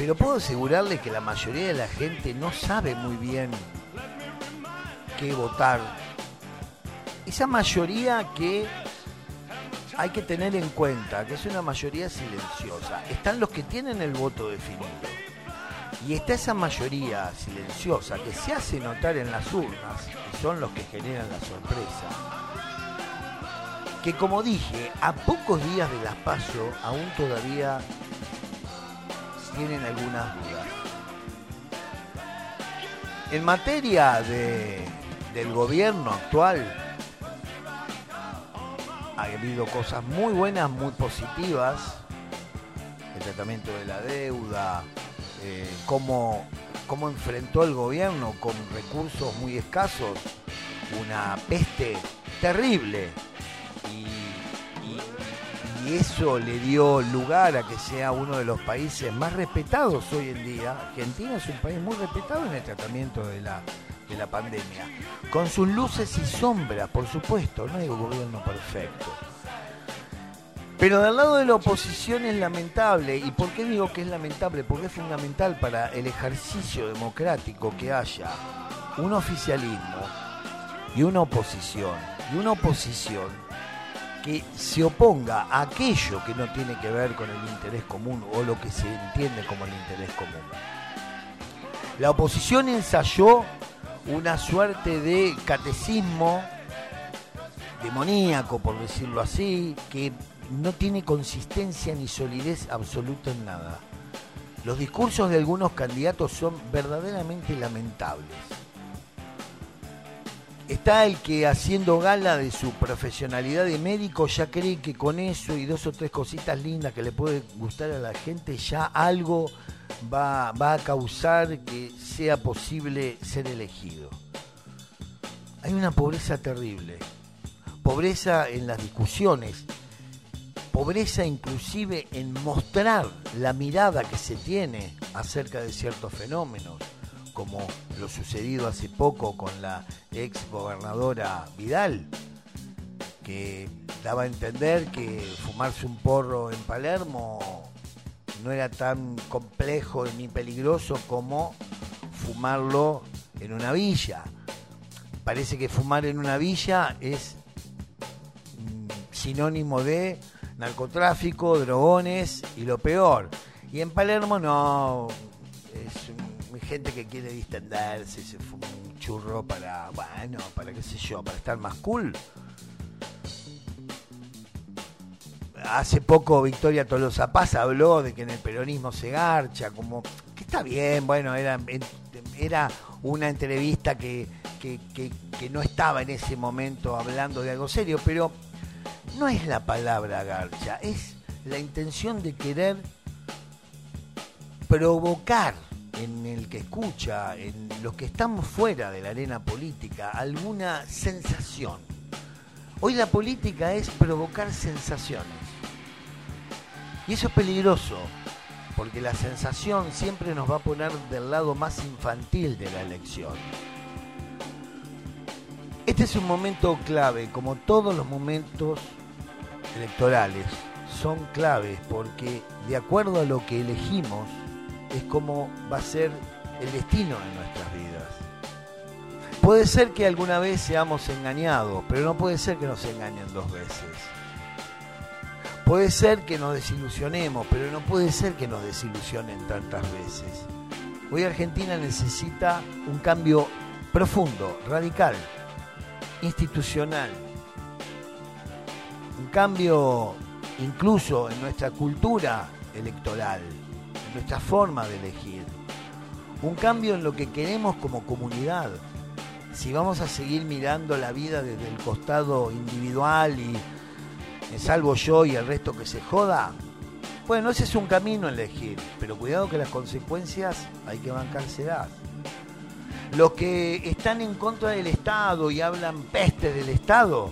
Pero puedo asegurarle que la mayoría de la gente no sabe muy bien qué votar. Esa mayoría que hay que tener en cuenta, que es una mayoría silenciosa. Están los que tienen el voto definido. Y está esa mayoría silenciosa que se hace notar en las urnas, y son los que generan la sorpresa. Que como dije, a pocos días de las paso aún todavía tienen algunas dudas. En materia de, del gobierno actual, ha habido cosas muy buenas, muy positivas. El tratamiento de la deuda, eh, cómo, cómo enfrentó el gobierno con recursos muy escasos una peste terrible eso le dio lugar a que sea uno de los países más respetados hoy en día. Argentina es un país muy respetado en el tratamiento de la, de la pandemia, con sus luces y sombras, por supuesto, no hay un gobierno perfecto. Pero del lado de la oposición es lamentable. ¿Y por qué digo que es lamentable? Porque es fundamental para el ejercicio democrático que haya un oficialismo y una oposición. Y una oposición que se oponga a aquello que no tiene que ver con el interés común o lo que se entiende como el interés común. La oposición ensayó una suerte de catecismo demoníaco, por decirlo así, que no tiene consistencia ni solidez absoluta en nada. Los discursos de algunos candidatos son verdaderamente lamentables. Está el que haciendo gala de su profesionalidad de médico ya cree que con eso y dos o tres cositas lindas que le puede gustar a la gente ya algo va, va a causar que sea posible ser elegido. Hay una pobreza terrible, pobreza en las discusiones, pobreza inclusive en mostrar la mirada que se tiene acerca de ciertos fenómenos, como lo sucedido hace poco con la ex gobernadora Vidal, que daba a entender que fumarse un porro en Palermo no era tan complejo ni peligroso como fumarlo en una villa. Parece que fumar en una villa es mm, sinónimo de narcotráfico, drogones y lo peor. Y en Palermo no, es gente que quiere distenderse, se fuma un churro para, bueno, para qué sé yo, para estar más cool. Hace poco Victoria Tolosa Paz habló de que en el peronismo se garcha, como que está bien, bueno, era, era una entrevista que, que, que no estaba en ese momento hablando de algo serio, pero no es la palabra garcha, es la intención de querer provocar en el que escucha, en los que estamos fuera de la arena política, alguna sensación. Hoy la política es provocar sensaciones. Y eso es peligroso, porque la sensación siempre nos va a poner del lado más infantil de la elección. Este es un momento clave, como todos los momentos electorales son claves porque de acuerdo a lo que elegimos es como va a ser el destino de nuestras vidas. Puede ser que alguna vez seamos engañados, pero no puede ser que nos engañen dos veces. Puede ser que nos desilusionemos, pero no puede ser que nos desilusionen tantas veces. Hoy Argentina necesita un cambio profundo, radical, institucional, un cambio incluso en nuestra cultura electoral, nuestra forma de elegir, un cambio en lo que queremos como comunidad. Si vamos a seguir mirando la vida desde el costado individual y me salvo yo y el resto que se joda, bueno, ese es un camino a elegir, pero cuidado que las consecuencias hay que bancárselas. Los que están en contra del Estado y hablan peste del Estado,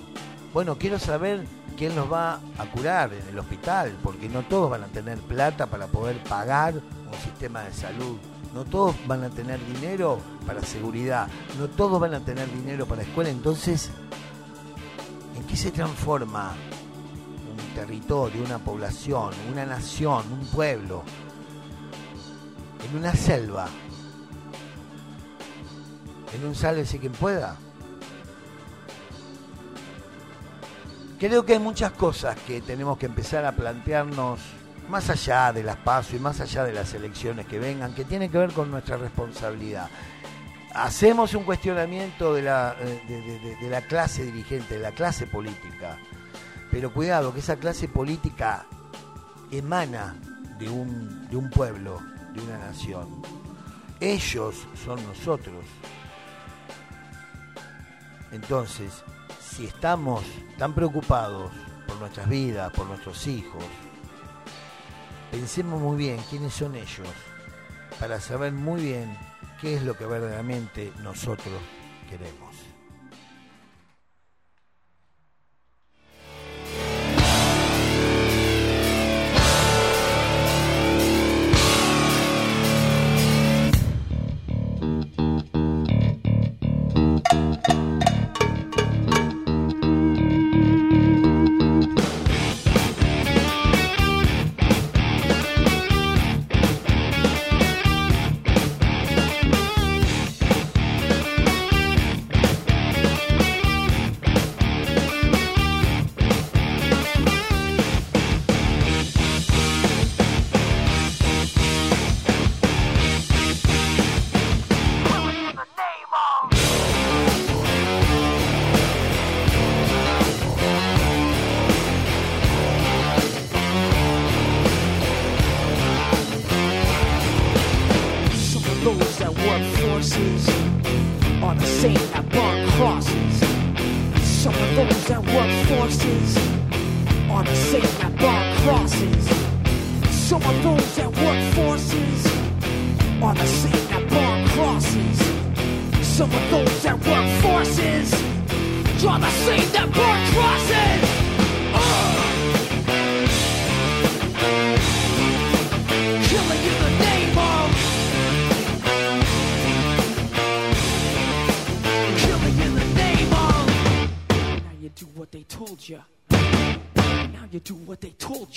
bueno, quiero saber quién los va a curar en el hospital, porque no todos van a tener plata para poder pagar un sistema de salud. No todos van a tener dinero para seguridad, no todos van a tener dinero para escuela. Entonces, ¿en qué se transforma un territorio, una población, una nación, un pueblo? en una selva, en un sálvese quien pueda. Creo que hay muchas cosas que tenemos que empezar a plantearnos más allá de las pasos y más allá de las elecciones que vengan, que tienen que ver con nuestra responsabilidad. Hacemos un cuestionamiento de la, eh, de, la clase dirigente, de la clase política, pero cuidado, que esa clase política emana de un, de un pueblo, de una nación. Ellos son nosotros. Entonces, si estamos tan preocupados por nuestras vidas, por nuestros hijos, pensemos muy bien quiénes son ellos, para saber muy bien qué es lo que verdaderamente nosotros queremos.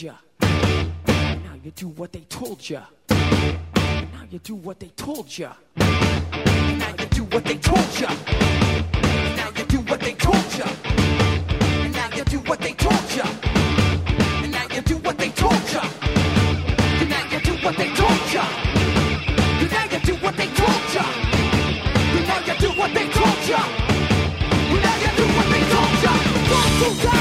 Ya. Now you do what they told ya. Now you do what they told ya. Now you do what they told ya. Now you do what they told ya. Now you do what they told ya. Now you do what they told ya. Now you do what they told ya. Now you do what they told ya. Those who died are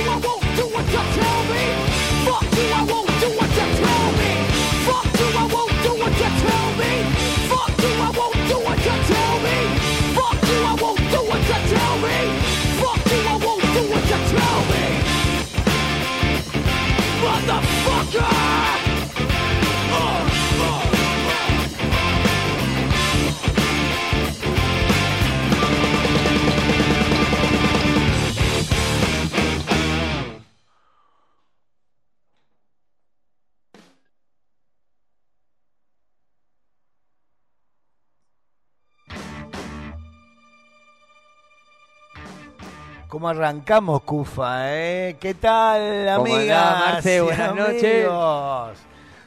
¿Cómo arrancamos, Cufa? Eh? ¿Qué tal, andás, Marce? Buenas noches.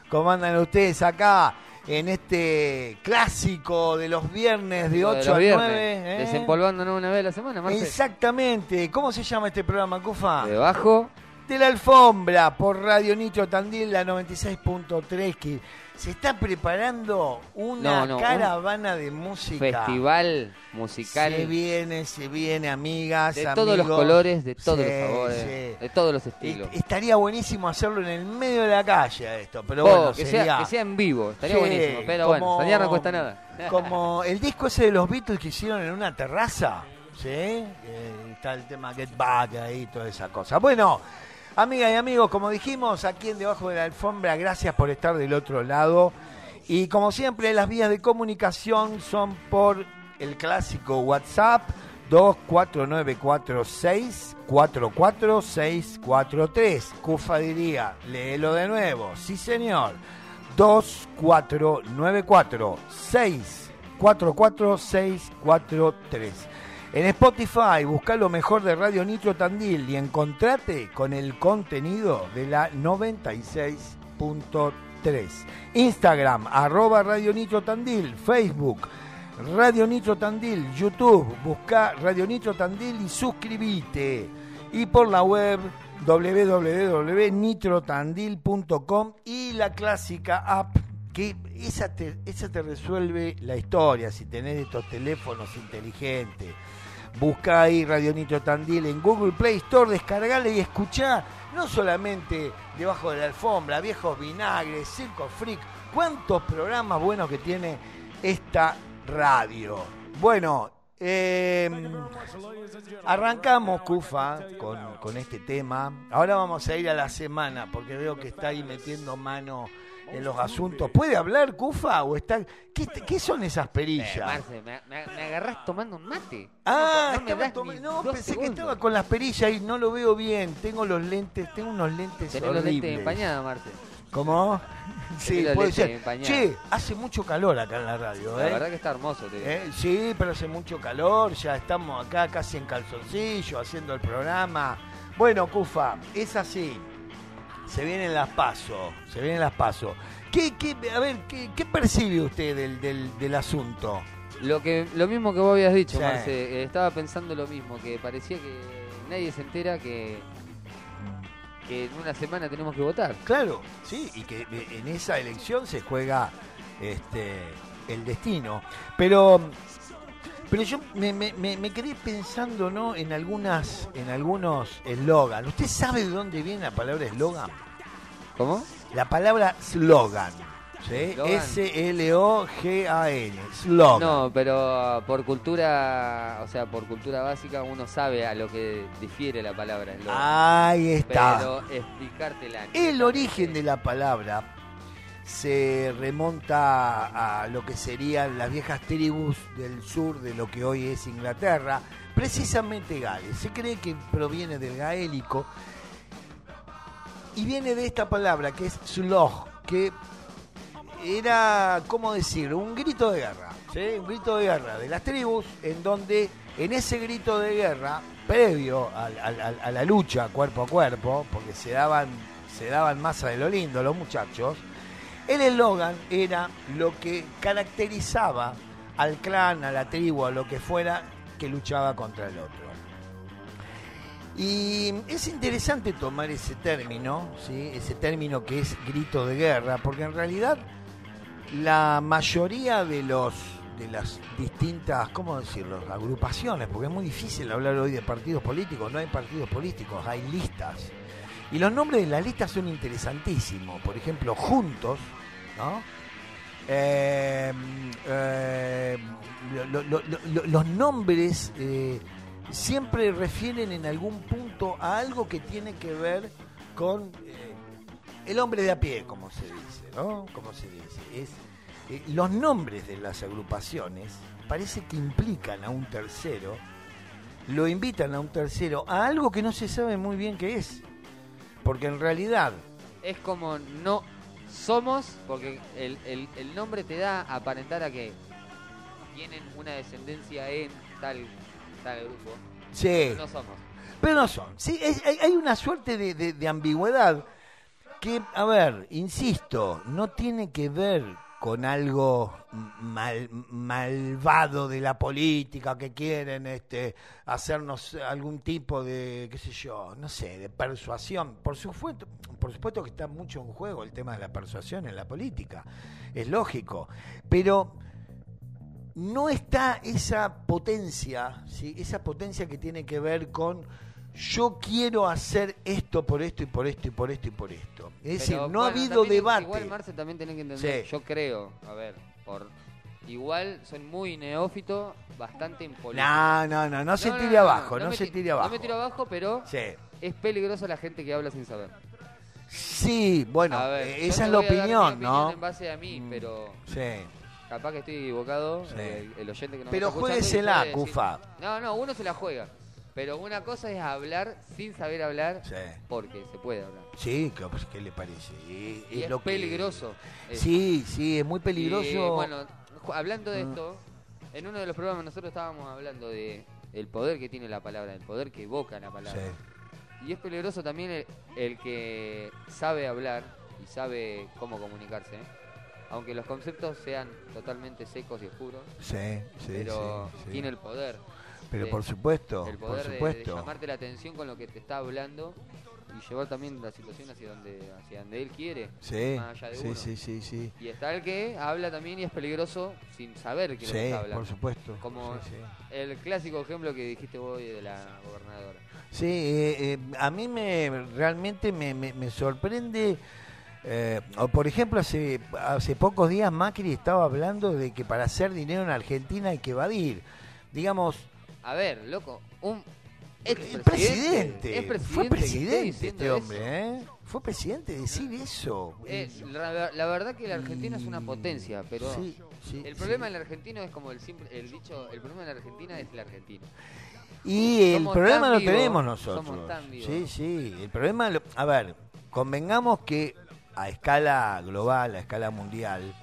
¿Cómo andan ustedes acá en este clásico de los viernes de Lo 8 los a viernes, 9? eh? Desempolvándonos una vez a la semana, Marce. Exactamente. ¿Cómo se llama este programa, Cufa? Debajo, De la alfombra por Radio Nitro Tandil, la 96.3, que se está preparando una No, no, un caravana de música. festival musical Se viene, se viene, amigas, de todos los amigos. colores, de todos Sí, los sabores, sí. de todos los estilos. Estaría buenísimo hacerlo en el medio de la calle esto, pero Oh, bueno, que, sería sea, que sea en vivo, estaría Sí, buenísimo. Pero bueno, como- soñar no cuesta nada. como el disco ese de los Beatles que hicieron en una terraza, ¿sí? Eh, está el tema Get Back ahí, toda esa cosa. Bueno, amigas y amigos, como dijimos, aquí en Debajo de la Alfombra, gracias por estar del otro lado. Y como siempre, las vías de comunicación son por el clásico WhatsApp 24946 44643. Cufa diría, léelo de nuevo. Sí, señor. 2494 644 643. En Spotify, busca lo mejor de Radio Nitro Tandil y encontrate con el contenido de la 96.3. Instagram, arroba Radio Nitro Tandil, Facebook, Radio Nitro Tandil, YouTube, busca Radio Nitro Tandil y suscribite. Y por la web www.nitrotandil.com y la clásica app que esa te, esa te resuelve la historia si tenés estos teléfonos inteligentes. Busca ahí Radio Nitro Tandil en Google Play Store, descargale y escuchá no solamente debajo de la alfombra, viejos vinagres, Circo Freak, cuántos programas buenos que tiene esta radio. Bueno, eh, arrancamos, Cufa, con, con este tema. Ahora vamos a ir a la semana, porque veo que está ahí metiendo mano en los asuntos. ¿Puede hablar, Cufa? ¿O está... ¿Qué, qué son esas Eh, perillas? Marce, me, me- me agarrás tomando un mate. Ah, no me estaba das toma- ni no, pensé que estaba con las perillas y no lo veo bien. Tengo los lentes, tengo unos lentes Tenés los horribles. lentes empañados, Marce. ¿Cómo? Sí, los puede ser. Che, hace mucho calor acá en la radio, La ¿eh? verdad que está hermoso, te digo. Eh, Sí, pero hace mucho calor, ya estamos acá casi en calzoncillo haciendo el programa. Bueno, Cufa, es así. Se vienen las pasos, se vienen las pasos. ¿Qué, qué, a ver, ¿qué, qué percibe usted del, del, del asunto? Lo que lo mismo que vos habías dicho, Sí. Marce, eh, estaba pensando lo mismo, que parecía que nadie se entera que, que en una semana tenemos que votar. Claro, sí, y que en esa elección se juega este el destino. Pero pero yo me, me, me- me quedé pensando ¿no? en algunas en algunos eslogan. ¿Usted sabe de dónde viene la palabra eslogan? ¿Cómo? La palabra slogan. ¿sí? Slogan. S-L-O-G-A-N. Slogan. No, pero por cultura, o sea, por cultura básica uno sabe a lo que difiere la palabra eslogan. Ahí está. Pero explicártela. El origen de la palabra se remonta a lo que serían las viejas tribus del sur de lo que hoy es Inglaterra, precisamente Gales. Se cree que proviene del gaélico y viene de esta palabra que es slog, que era, ¿cómo decir? Un grito de guerra. Un grito de guerra de las tribus en donde en ese grito de guerra, previo al- a la lucha cuerpo a cuerpo, porque se daban, se daban masa de lo lindo los muchachos, el eslogan era lo que caracterizaba al clan, a la tribu, a lo que fuera, que luchaba contra el otro. Y es interesante tomar ese término, ese término que es grito de guerra, porque en realidad la mayoría de los de las distintas, ¿cómo decirlo?, agrupaciones, porque es muy difícil hablar hoy de partidos políticos, no hay partidos políticos, hay listas. Y los nombres de las listas son interesantísimos, por ejemplo, Juntos, ¿no? Eh, eh, lo- lo- lo- lo- los nombres eh, siempre refieren en algún punto a algo que tiene que ver con eh, el hombre de a pie, como se dice, ¿no? Como se dice. Los nombres de las agrupaciones parece que implican a un tercero, lo invitan a un tercero a algo que no se sabe muy bien qué es. Porque en realidad, Es como no somos, porque el, el- el nombre te da a aparentar a que tienen una descendencia en tal, tal grupo. sí, No somos. pero no son. Sí, es- hay, hay una suerte de, de- de ambigüedad que, a ver, insisto, no tiene que ver con algo mal- malvado de la política que quieren este hacernos algún tipo de qué sé yo no sé de persuasión por supuesto por supuesto que está mucho en juego el tema de la persuasión en la política es lógico pero no está esa potencia, ¿sí? esa potencia que tiene que ver con yo quiero hacer esto por esto y por esto y por esto y por esto. Es decir, no ha habido también, debate. Igual, Marce, también tiene que entender, Sí. yo creo, a ver, por igual son muy neófito, bastante en política. No, no, no, no se tire abajo, no, me se ti- tire abajo. No me tiro abajo, pero Sí. es peligroso la gente que habla sin saber. Sí, bueno, ver, eh, esa es la opinión, ¿no? en base a mí, Mm. pero Sí. capaz que estoy equivocado. Sí. el oyente que nos Pero juéguesela, Cufa. No, no, uno se la juega. Pero una cosa es hablar sin saber hablar, Sí. porque se puede hablar. Sí, ¿qué, pues, ¿qué le parece? Y, Y es lo peligroso. Sí, sí, es muy Y, peligroso. bueno, ju- hablando de Mm. esto, en uno de los programas nosotros estábamos hablando de el poder que tiene la palabra, el poder que evoca la palabra. Sí. Y es peligroso también el, el que sabe hablar y sabe cómo comunicarse, aunque los conceptos sean totalmente secos y oscuros, Sí, sí, pero sí, sí. tiene el poder. Pero de- por supuesto, el por poder de- de, supuesto. llamarte la atención con lo que te está hablando y llevar también la situación hacia donde, hacia donde él quiere. Sí, más allá de sí, uno. sí, sí, sí. Y está el que habla también y es peligroso sin saber que lo que está hablando. por supuesto. Como sí, el clásico ejemplo que dijiste vos de la gobernadora. Sí, eh, eh, a mí me realmente me, me- me sorprende. eh, o por ejemplo, hace, hace pocos días Macri estaba hablando de que para hacer dinero en Argentina hay que evadir. Digamos, A ver, loco, un expresidente, presidente, es presidente fue presidente este hombre, eso. ¿eh? Fue presidente decir eso. Eh, la, la verdad que la Argentina es una potencia, pero Sí, sí, el sí. problema del argentino es como el simple, el dicho, el problema de la Argentina es el argentino. Y el Somos problema tan lo vivos, tenemos somos nosotros. tan vivos. Sí, sí. El problema, lo- a ver, convengamos que a escala global, a escala mundial,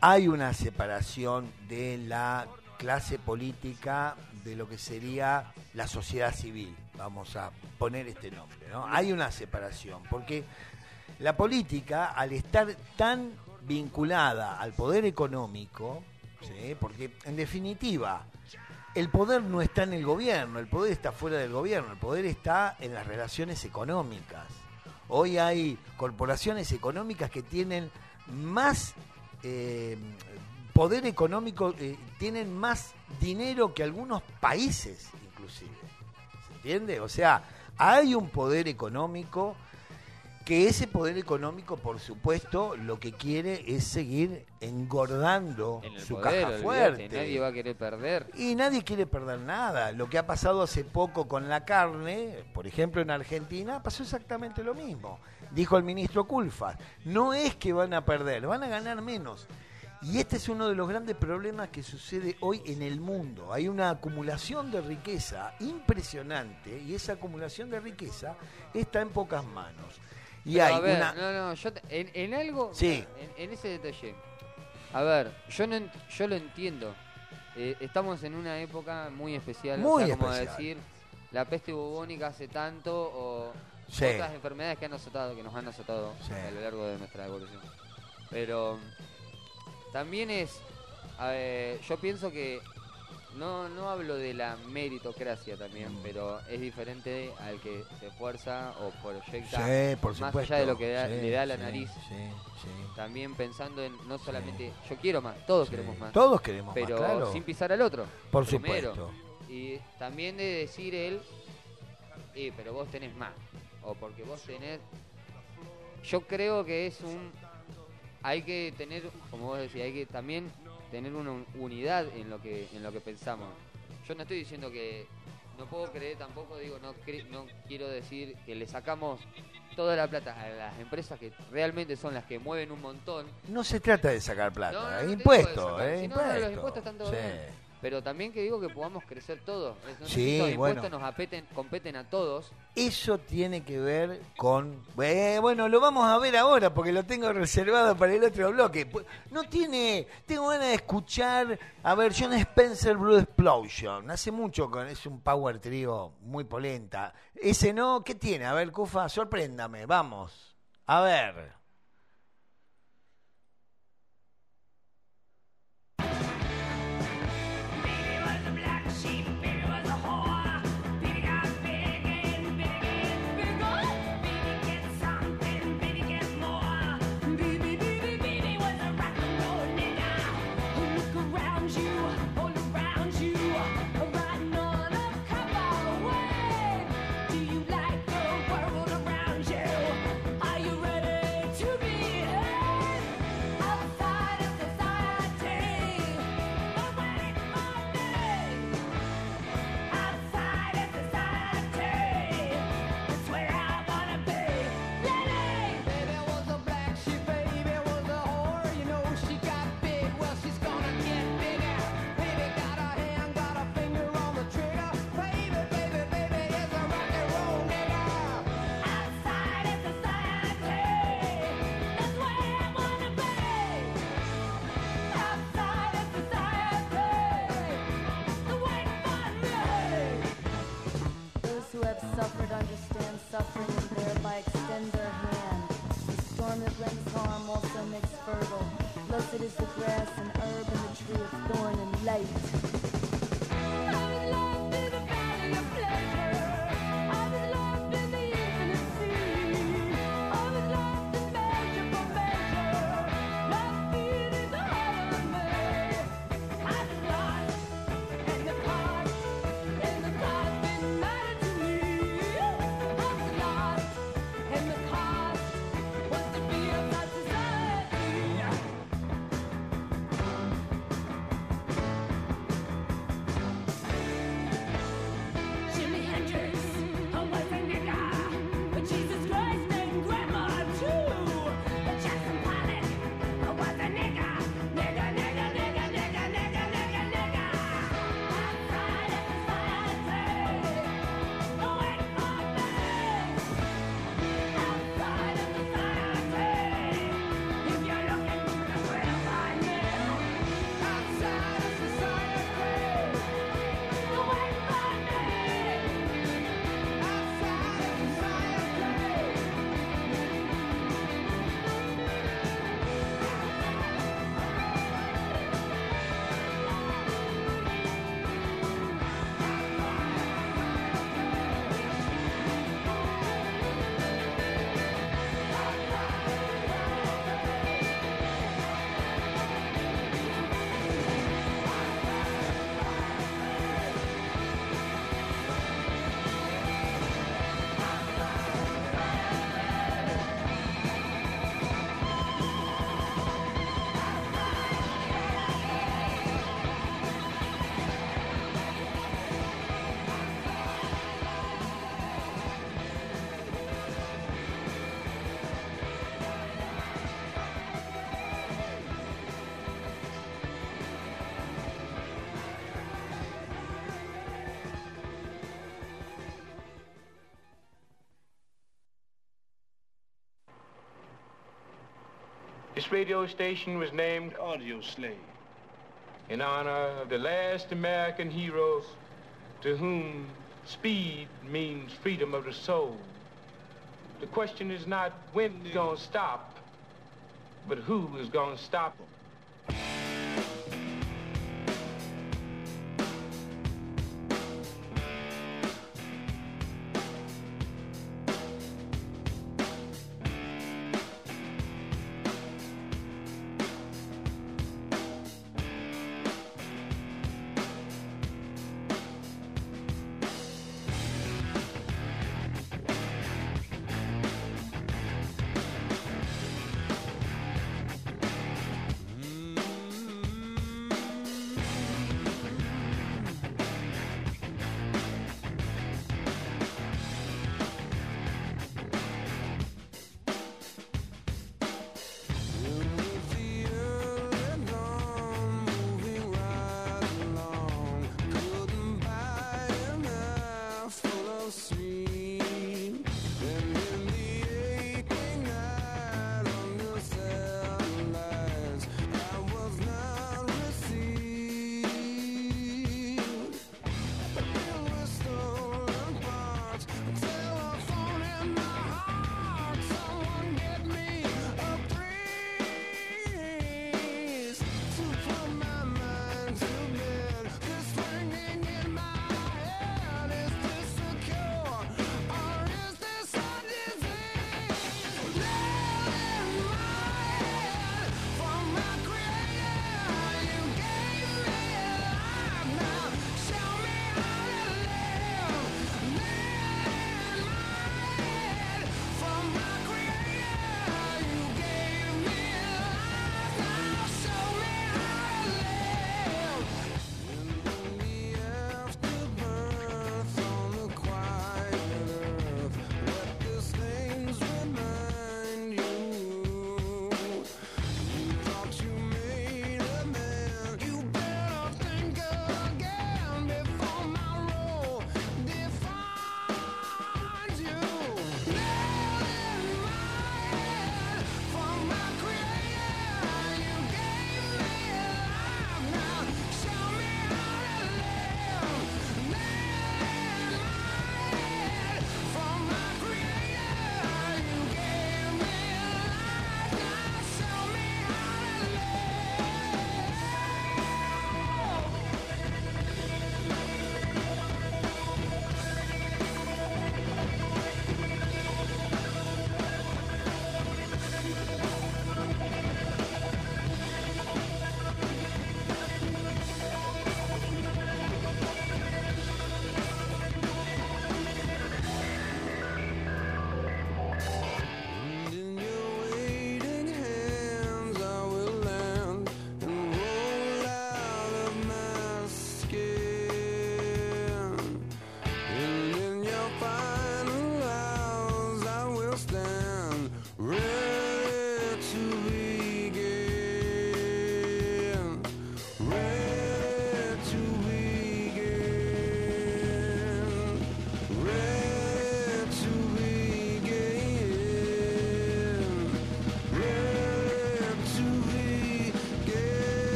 hay una separación de la clase política de lo que sería la sociedad civil. Vamos a poner este nombre, ¿no? Hay una separación, porque la política, al estar tan vinculada al poder económico, porque en definitiva, el poder no está en el gobierno, el poder está fuera del gobierno, el poder está en las relaciones económicas. Hoy hay corporaciones económicas que tienen más eh, poder económico, eh, tienen más dinero que algunos países inclusive. ¿Se entiende? O sea, hay un poder económico que ese poder económico, por supuesto, lo que quiere es seguir engordando En su poder, caja fuerte. nadie va a querer perder. Y nadie quiere perder nada. Lo que ha pasado hace poco con la carne, por ejemplo en Argentina, pasó exactamente lo mismo. Dijo el ministro Culfas, no es que van a perder, van a ganar menos. Y este es uno de los grandes problemas que sucede hoy en el mundo. Hay una acumulación de riqueza impresionante y esa acumulación de riqueza está en pocas manos. Y Pero, hay a ver, una... no, no, yo te- en, en algo, Sí. en, en ese detalle. A ver, yo no yo lo entiendo. Eh, estamos en una época muy especial, Muy o sea, como especial. decir, la peste bubónica hace tanto o Sí. otras enfermedades que han azotado, que nos han azotado Sí. a lo largo de nuestra evolución. Pero también es, ver, yo pienso que no, no hablo de la meritocracia también, pero es diferente al que se esfuerza o proyecta Sí, por más supuesto. allá de lo que da- Sí, le da la sí, nariz. Sí, sí. También pensando en no solamente yo quiero más, todos queremos más, Todos queremos pero más, claro. sin pisar al otro. Por primero. supuesto. Y también de decir él, eh, pero vos tenés más. O porque vos tenés. Yo creo que es un. Hay que tener, como vos decís, hay que también tener una un- unidad en lo que en lo que pensamos. Yo no estoy diciendo que. No puedo creer tampoco, digo, no, cre- no quiero decir que le sacamos toda la plata a las empresas que realmente son las que mueven un montón. No se trata de sacar plata, No, no, impuesto, sacar, ¿eh? no, los impuesto. impuestos están todo Sí. bien. Pero también que digo que podamos crecer todos. Es- No sé Sí, si los bueno. impuestos nos apeten, competen a todos. Eso tiene que ver con... eh, bueno, lo vamos a ver ahora porque lo tengo reservado para el otro bloque. No tiene... Tengo ganas de escuchar a ver John Spencer Blue Explosion. Hace mucho con... Es un power trio muy polenta. Ese no, ¿qué tiene? A ver, Cufa, sorpréndame. Vamos. A ver. This radio station was named Audio Slave in honor of the last American heroes to whom speed means freedom of the soul. The question is not when it's gonna stop, but who is gonna stop them.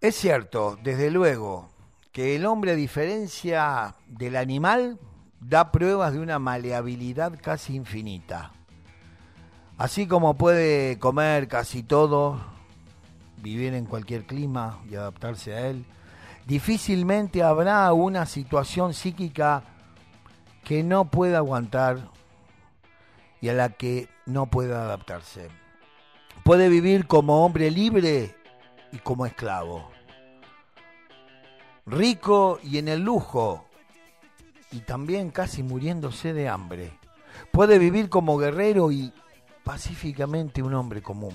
Es cierto, desde luego, que el hombre, a diferencia del animal, da pruebas de una maleabilidad casi infinita. Así como puede comer casi todo, vivir en cualquier clima y adaptarse a él, difícilmente habrá una situación psíquica que no pueda aguantar y a la que no pueda adaptarse. Puede vivir como hombre libre y como esclavo. Rico y en el lujo y también casi muriéndose de hambre. Puede vivir como guerrero y pacíficamente un hombre común.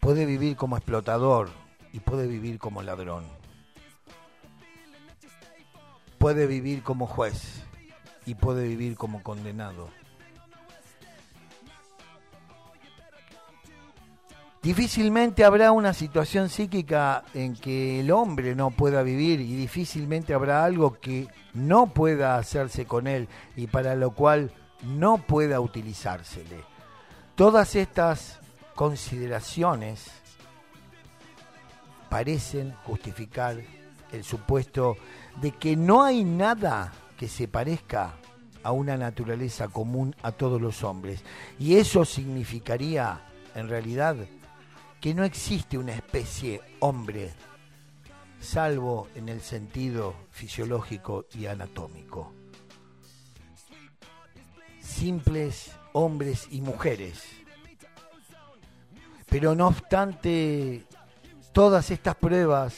Puede vivir como explotador y puede vivir como ladrón. Puede vivir como juez y puede vivir como condenado. Difícilmente habrá una situación psíquica en que el hombre no pueda vivir y difícilmente habrá algo que no pueda hacerse con él y para lo cual no pueda utilizársele. Todas estas consideraciones parecen justificar el supuesto de que no hay nada que se parezca a una naturaleza común a todos los hombres. Y eso significaría, en realidad, que no existe una especie hombre, salvo en el sentido fisiológico y anatómico. Simples hombres y mujeres. Pero no obstante todas estas pruebas,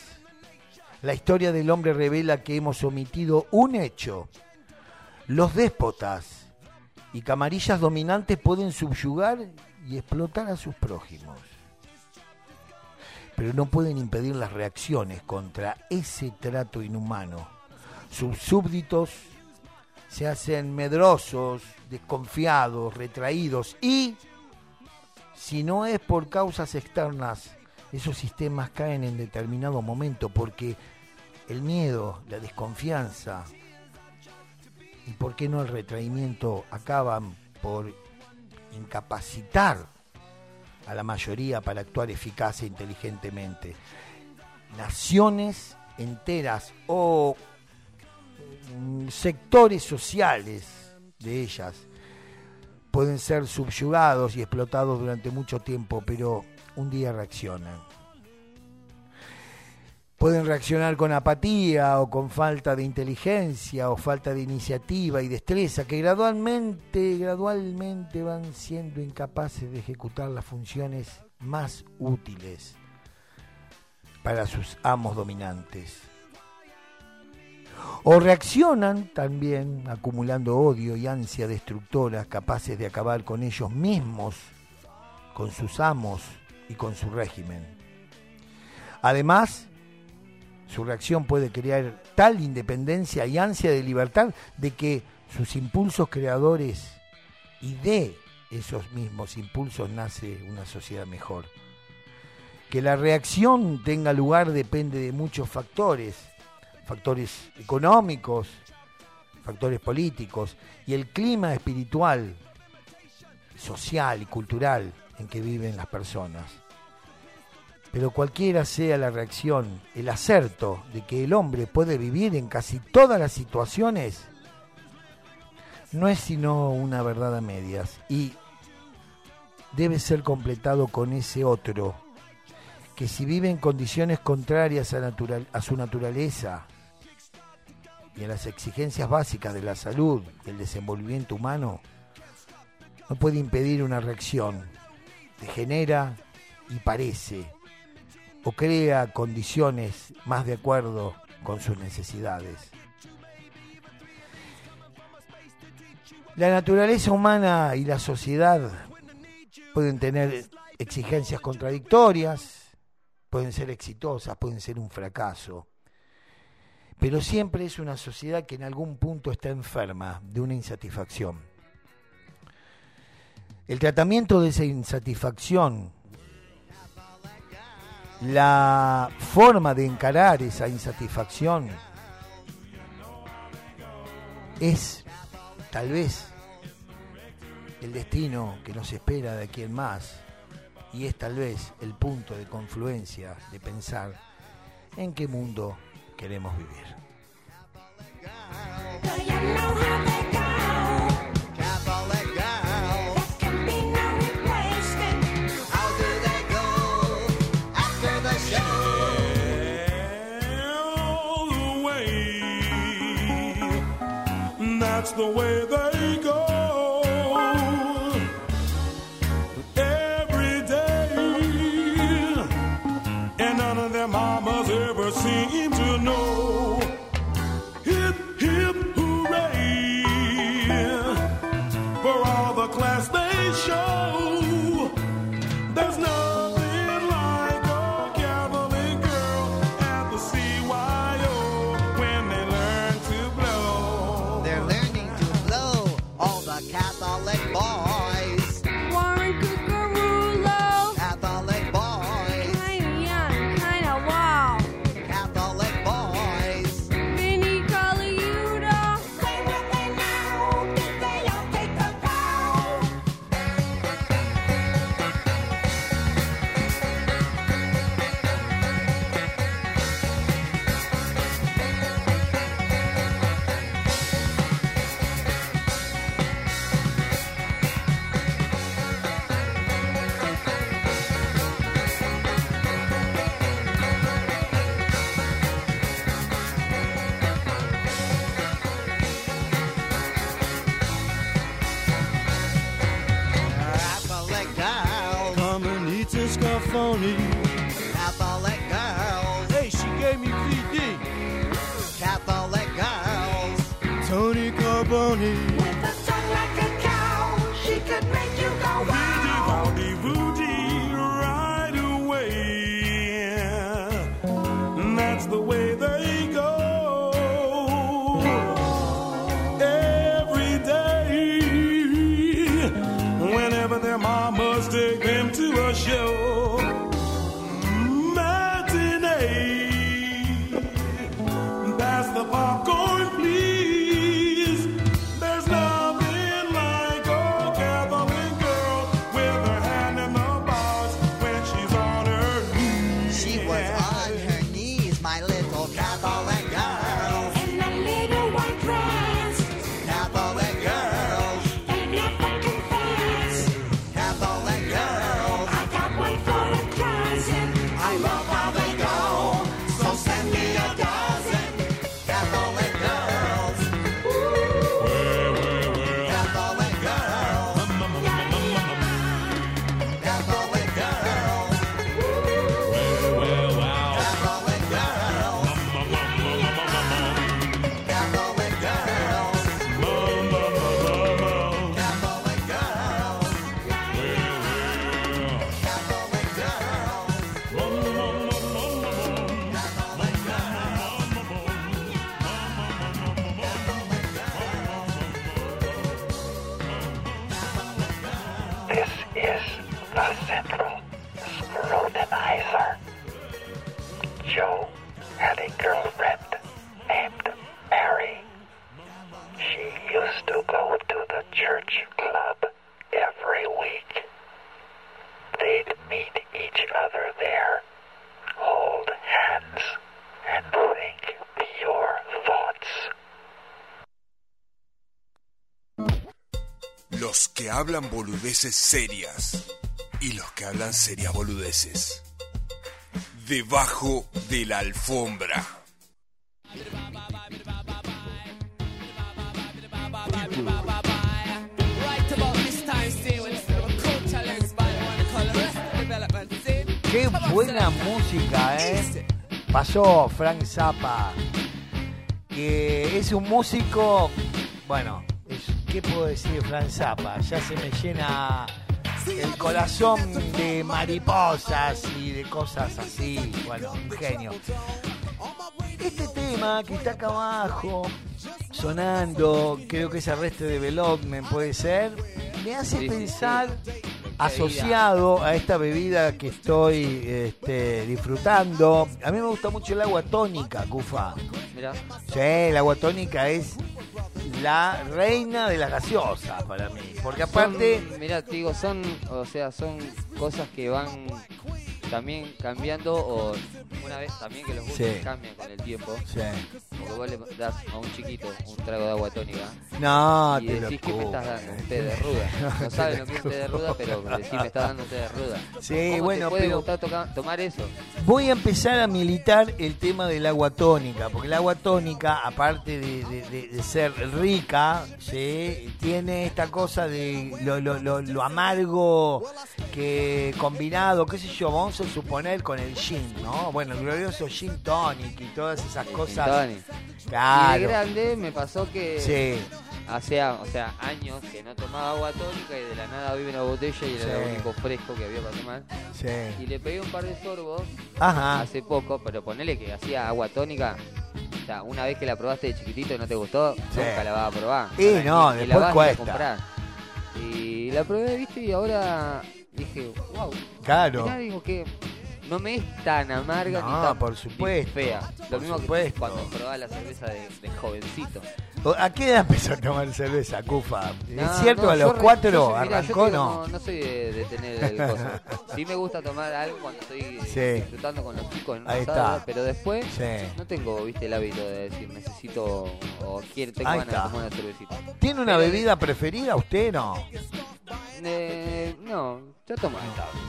la historia del hombre revela que hemos omitido un hecho. Los déspotas y camarillas dominantes pueden subyugar y explotar a sus prójimos pero no pueden impedir las reacciones contra ese trato inhumano. Sus súbditos se hacen medrosos, desconfiados, retraídos y, si no es por causas externas, esos sistemas caen en determinado momento porque el miedo, la desconfianza y, por qué no, el retraimiento acaban por incapacitar a la mayoría para actuar eficaz e inteligentemente. Naciones enteras o mm, sectores sociales de ellas pueden ser subyugados y explotados durante mucho tiempo, pero un día reaccionan. Pueden reaccionar con apatía o con falta de inteligencia o falta de iniciativa y destreza que gradualmente, gradualmente van siendo incapaces de ejecutar las funciones más útiles para sus amos dominantes. O reaccionan también acumulando odio y ansia destructoras capaces de acabar con ellos mismos, con sus amos y con su régimen. Además, su reacción puede crear tal independencia y ansia de libertad de que sus impulsos creadores y de esos mismos impulsos nace una sociedad mejor. Que la reacción tenga lugar depende de muchos factores, factores económicos, factores políticos y el clima espiritual, social y cultural en que viven las personas. Pero cualquiera sea la reacción, el acerto de que el hombre puede vivir en casi todas las situaciones, no es sino una verdad a medias y debe ser completado con ese otro, que si vive en condiciones contrarias a, su naturaleza y a las exigencias básicas de la salud, del desenvolvimiento humano, no puede impedir una reacción, degenera y parece o crea condiciones más de acuerdo con sus necesidades. La naturaleza humana y la sociedad pueden tener exigencias contradictorias, pueden ser exitosas, pueden ser un fracaso, pero siempre es una sociedad que en algún punto está enferma de una insatisfacción. El tratamiento de esa insatisfacción la forma de encarar esa insatisfacción es tal vez el destino que nos espera de aquí en más y es tal vez el punto de confluencia de pensar en qué mundo queremos vivir. me. hablan boludeces serias y los que hablan serias boludeces. Debajo de la alfombra. Qué buena música, ¿eh? Pasó Frank Zappa, que es un músico, bueno, ¿Qué puedo decir, Fran Zappa? Ya se me llena el corazón de mariposas y de cosas así. Bueno, un genio. Este tema que está acá abajo, sonando, creo que es Arresto de Development, puede ser, me hace pensar asociado a esta bebida que estoy este, disfrutando. A mí me gusta mucho el agua tónica, Cufa. Sí, el agua tónica es la reina de las gaseosas para mí. Porque aparte. mira, te digo, son, o sea, son cosas que van también cambiando o una vez también que los gustos cambian con el tiempo. Sí. Porque vos le das a un chiquito un trago de agua tónica No, y te lo decís que me estás dando un té de ruda. No saben lo que es té de ruda, pero decís me estás dando un té de ruda. Sí, ¿Cómo bueno, te puede pero- gustar tomar eso? Voy a empezar a militar el tema del agua tónica, porque el agua tónica, aparte de, de- de- de ser rica, ¿sí? tiene esta cosa de lo, lo- lo- lo amargo que combinado, qué sé yo, vamos a suponer con el gin, ¿no? Bueno, el glorioso gin tonic y todas esas cosas. Tonic. Y de Claro. grande me pasó que Sí, hace o sea, años que no tomaba agua tónica y de la nada vi una botella y era Sí. lo único fresco que había para tomar. sí. Y le pegué un par de sorbos Ajá. hace poco, pero ponele que hacía agua tónica. O sea, una vez que la probaste de chiquitito y no te gustó, nunca la vas a probar. Y Ahora, no, ni- ni después la vas ni a cuesta. comprar. Y la probé, viste, y ahora dije, wow. Claro. Mirá, digo que no me es tan amarga ni No, tan por ni supuesto, fea. por Lo mismo supuesto. que cuando probaba la cerveza de, de jovencito. ¿A qué edad empezó a tomar cerveza, Cufa? No, ¿Es cierto? no, ¿A yo los cuatro yo yo arrancó digo, no? no? Soy de, de tener el coso. Sí me gusta tomar algo cuando estoy Sí. disfrutando con los chicos en Ahí está. pero después Sí. no tengo, viste, el hábito de decir necesito o quiero, tengo Ahí ganas de tomar una cervecita. ¿Tiene una Pero- bebida preferida usted no? Eh, no, yo tomo.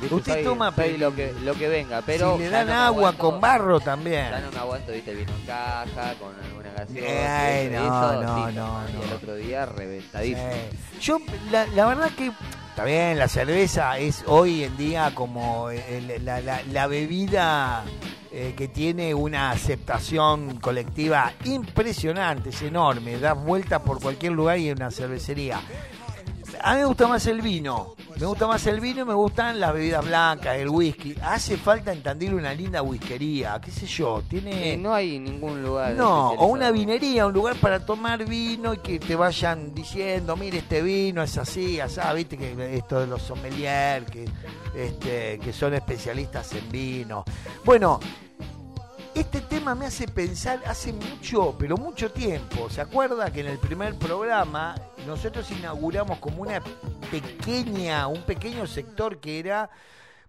Usted Soy- toma, soy lo que lo que venga, pero si le dan agua aguanto- con barro también. Ya no me aguanto, viste, el vino en caja, con alguna gaseosa. Ay, eso, no, eso, no, sí, no, Y el otro día reventadísimo. Sí. Yo, la, la verdad que, está bien, la cerveza es hoy en día como el- la, la- la bebida eh, que tiene una aceptación colectiva impresionante, es enorme, da vuelta por cualquier lugar y en una cervecería. A mí me gusta más el vino, me gusta más el vino y me gustan las bebidas blancas, el whisky. Hace falta en Tandil una linda whiskería, qué sé yo, tiene... No hay ningún lugar. No, o una vinería, un lugar para tomar vino y que te vayan diciendo, mire, este vino es así, así, viste que esto de los sommeliers, que, este, que son especialistas en vino. Bueno, este tema me hace pensar hace mucho, pero mucho tiempo. ¿Se acuerda que en el primer programa nosotros inauguramos como una pequeña, un pequeño sector que era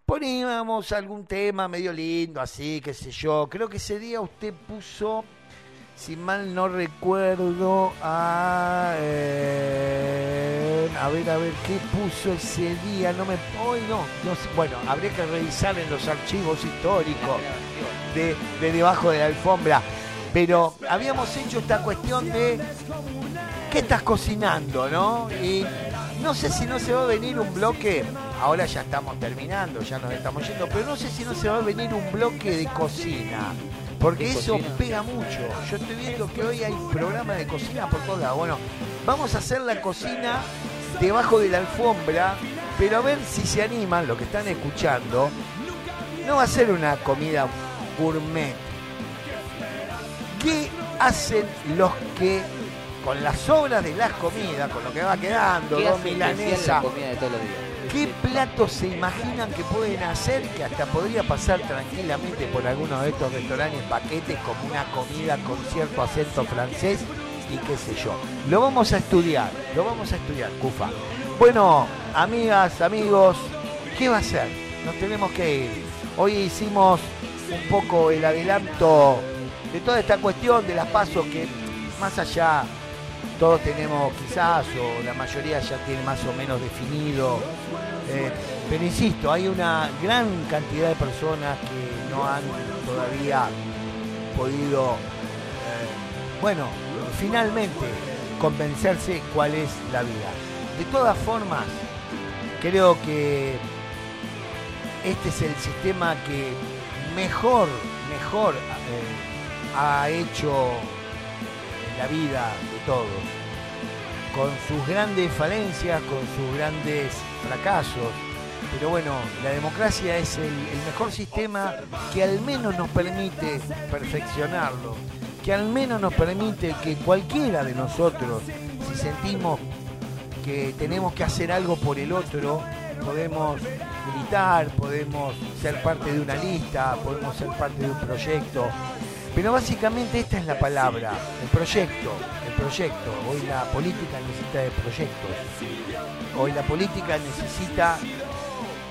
poníamos algún tema medio lindo, así, qué sé yo. Creo que ese día usted puso, si mal no recuerdo, a... eh, ver, a ver, ¿qué puso ese día? No me... Hoy no. Bueno, habría que revisar en los archivos históricos de debajo de la alfombra. Pero habíamos hecho esta cuestión de qué estás cocinando, ¿no? Y no sé si no se va a venir un bloque, ahora ya estamos terminando, ya nos estamos yendo, pero no sé si no se va a venir un bloque de cocina. Porque ¿De eso cocina? pega mucho. Yo estoy viendo que hoy hay programa de cocina por todos lados. Bueno, vamos a hacer la cocina debajo de la alfombra, pero a ver si se animan, lo que están escuchando. No va a ser una comida gourmet. ¿Qué hacen los que con las sobras de las comidas, con lo que va quedando, ¿Qué dos milanesas? ¿Qué platos se imaginan que pueden hacer que hasta podría pasar tranquilamente por alguno de estos restaurantes paquetes como una comida con cierto acento francés y qué sé yo? Lo vamos a estudiar, lo vamos a estudiar, Cufa. Bueno, amigas, amigos, ¿qué va a ser? Nos tenemos que ir. Hoy hicimos un poco el adelanto de toda esta cuestión de las pasos que más allá todos tenemos quizás o la mayoría ya tiene más o menos definido. eh, pero insisto, hay una gran cantidad de personas que no han todavía podido, eh, bueno, finalmente convencerse cuál es la vida. De todas formas, creo que este es el sistema que mejor, mejor eh, ha hecho la vida de todos, con sus grandes falencias, con sus grandes fracasos. Pero bueno, la democracia es el, mejor sistema que al menos nos permite perfeccionarlo, que al menos nos permite que cualquiera de nosotros, si sentimos que tenemos que hacer algo por el otro, podemos militar, podemos ser parte de una lista, podemos ser parte de un proyecto. Pero básicamente esta es la palabra, el proyecto, el proyecto. Hoy la política necesita de proyectos. Hoy la política necesita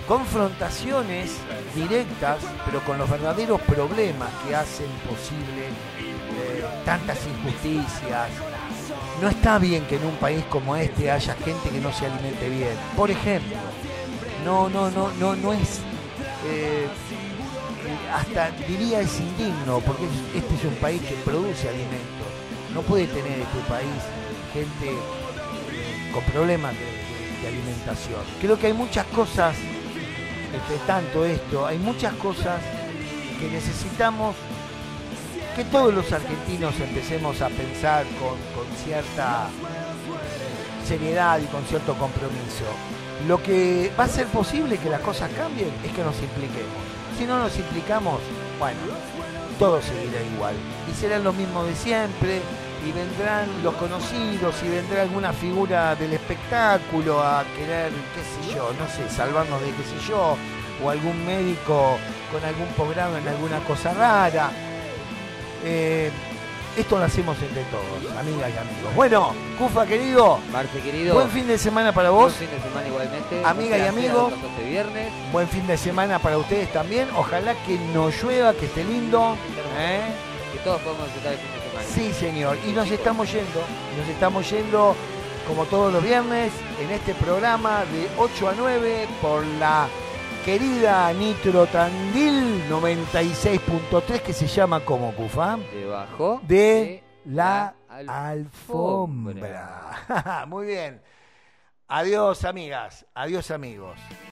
confrontaciones directas, pero con los verdaderos problemas que hacen posible eh, tantas injusticias. No está bien que en un país como este haya gente que no se alimente bien. Por ejemplo, no, no, no, no, no es eh, hasta diría es indigno, porque es- este es un país que produce alimentos. No puede tener este país gente con problemas de, alimentación. Creo que hay muchas cosas, entre tanto esto, hay muchas cosas que necesitamos que todos los argentinos empecemos a pensar con, con cierta eh, seriedad y con cierto compromiso. Lo que va a ser posible que las cosas cambien es que nos impliquemos. Si no nos implicamos, bueno, todo seguirá igual. Y serán los mismos de siempre, y vendrán los conocidos, y vendrá alguna figura del espectáculo a querer, qué sé yo, no sé, salvarnos de qué sé yo, o algún médico con algún programa en alguna cosa rara. Eh, esto lo hacemos entre todos, amigas y amigos. Bueno, Cufa querido, Marce querido. buen fin de semana para vos. Buen fin de semana igualmente. Amiga y Un placer amigo. haber pasado Este viernes. Buen fin de semana para ustedes también. Ojalá que no llueva, que esté lindo. ¿eh? Que todos podamos disfrutar el fin de semana. Sí, señor. Y nos estamos yendo. Nos estamos yendo como todos los viernes en este programa de 8 a 9 por la querida Nitro Tandil 96.3 que se llama como Cufa. Debajo De la la alfombra. Muy bien. Adiós, amigas. Adiós, amigos.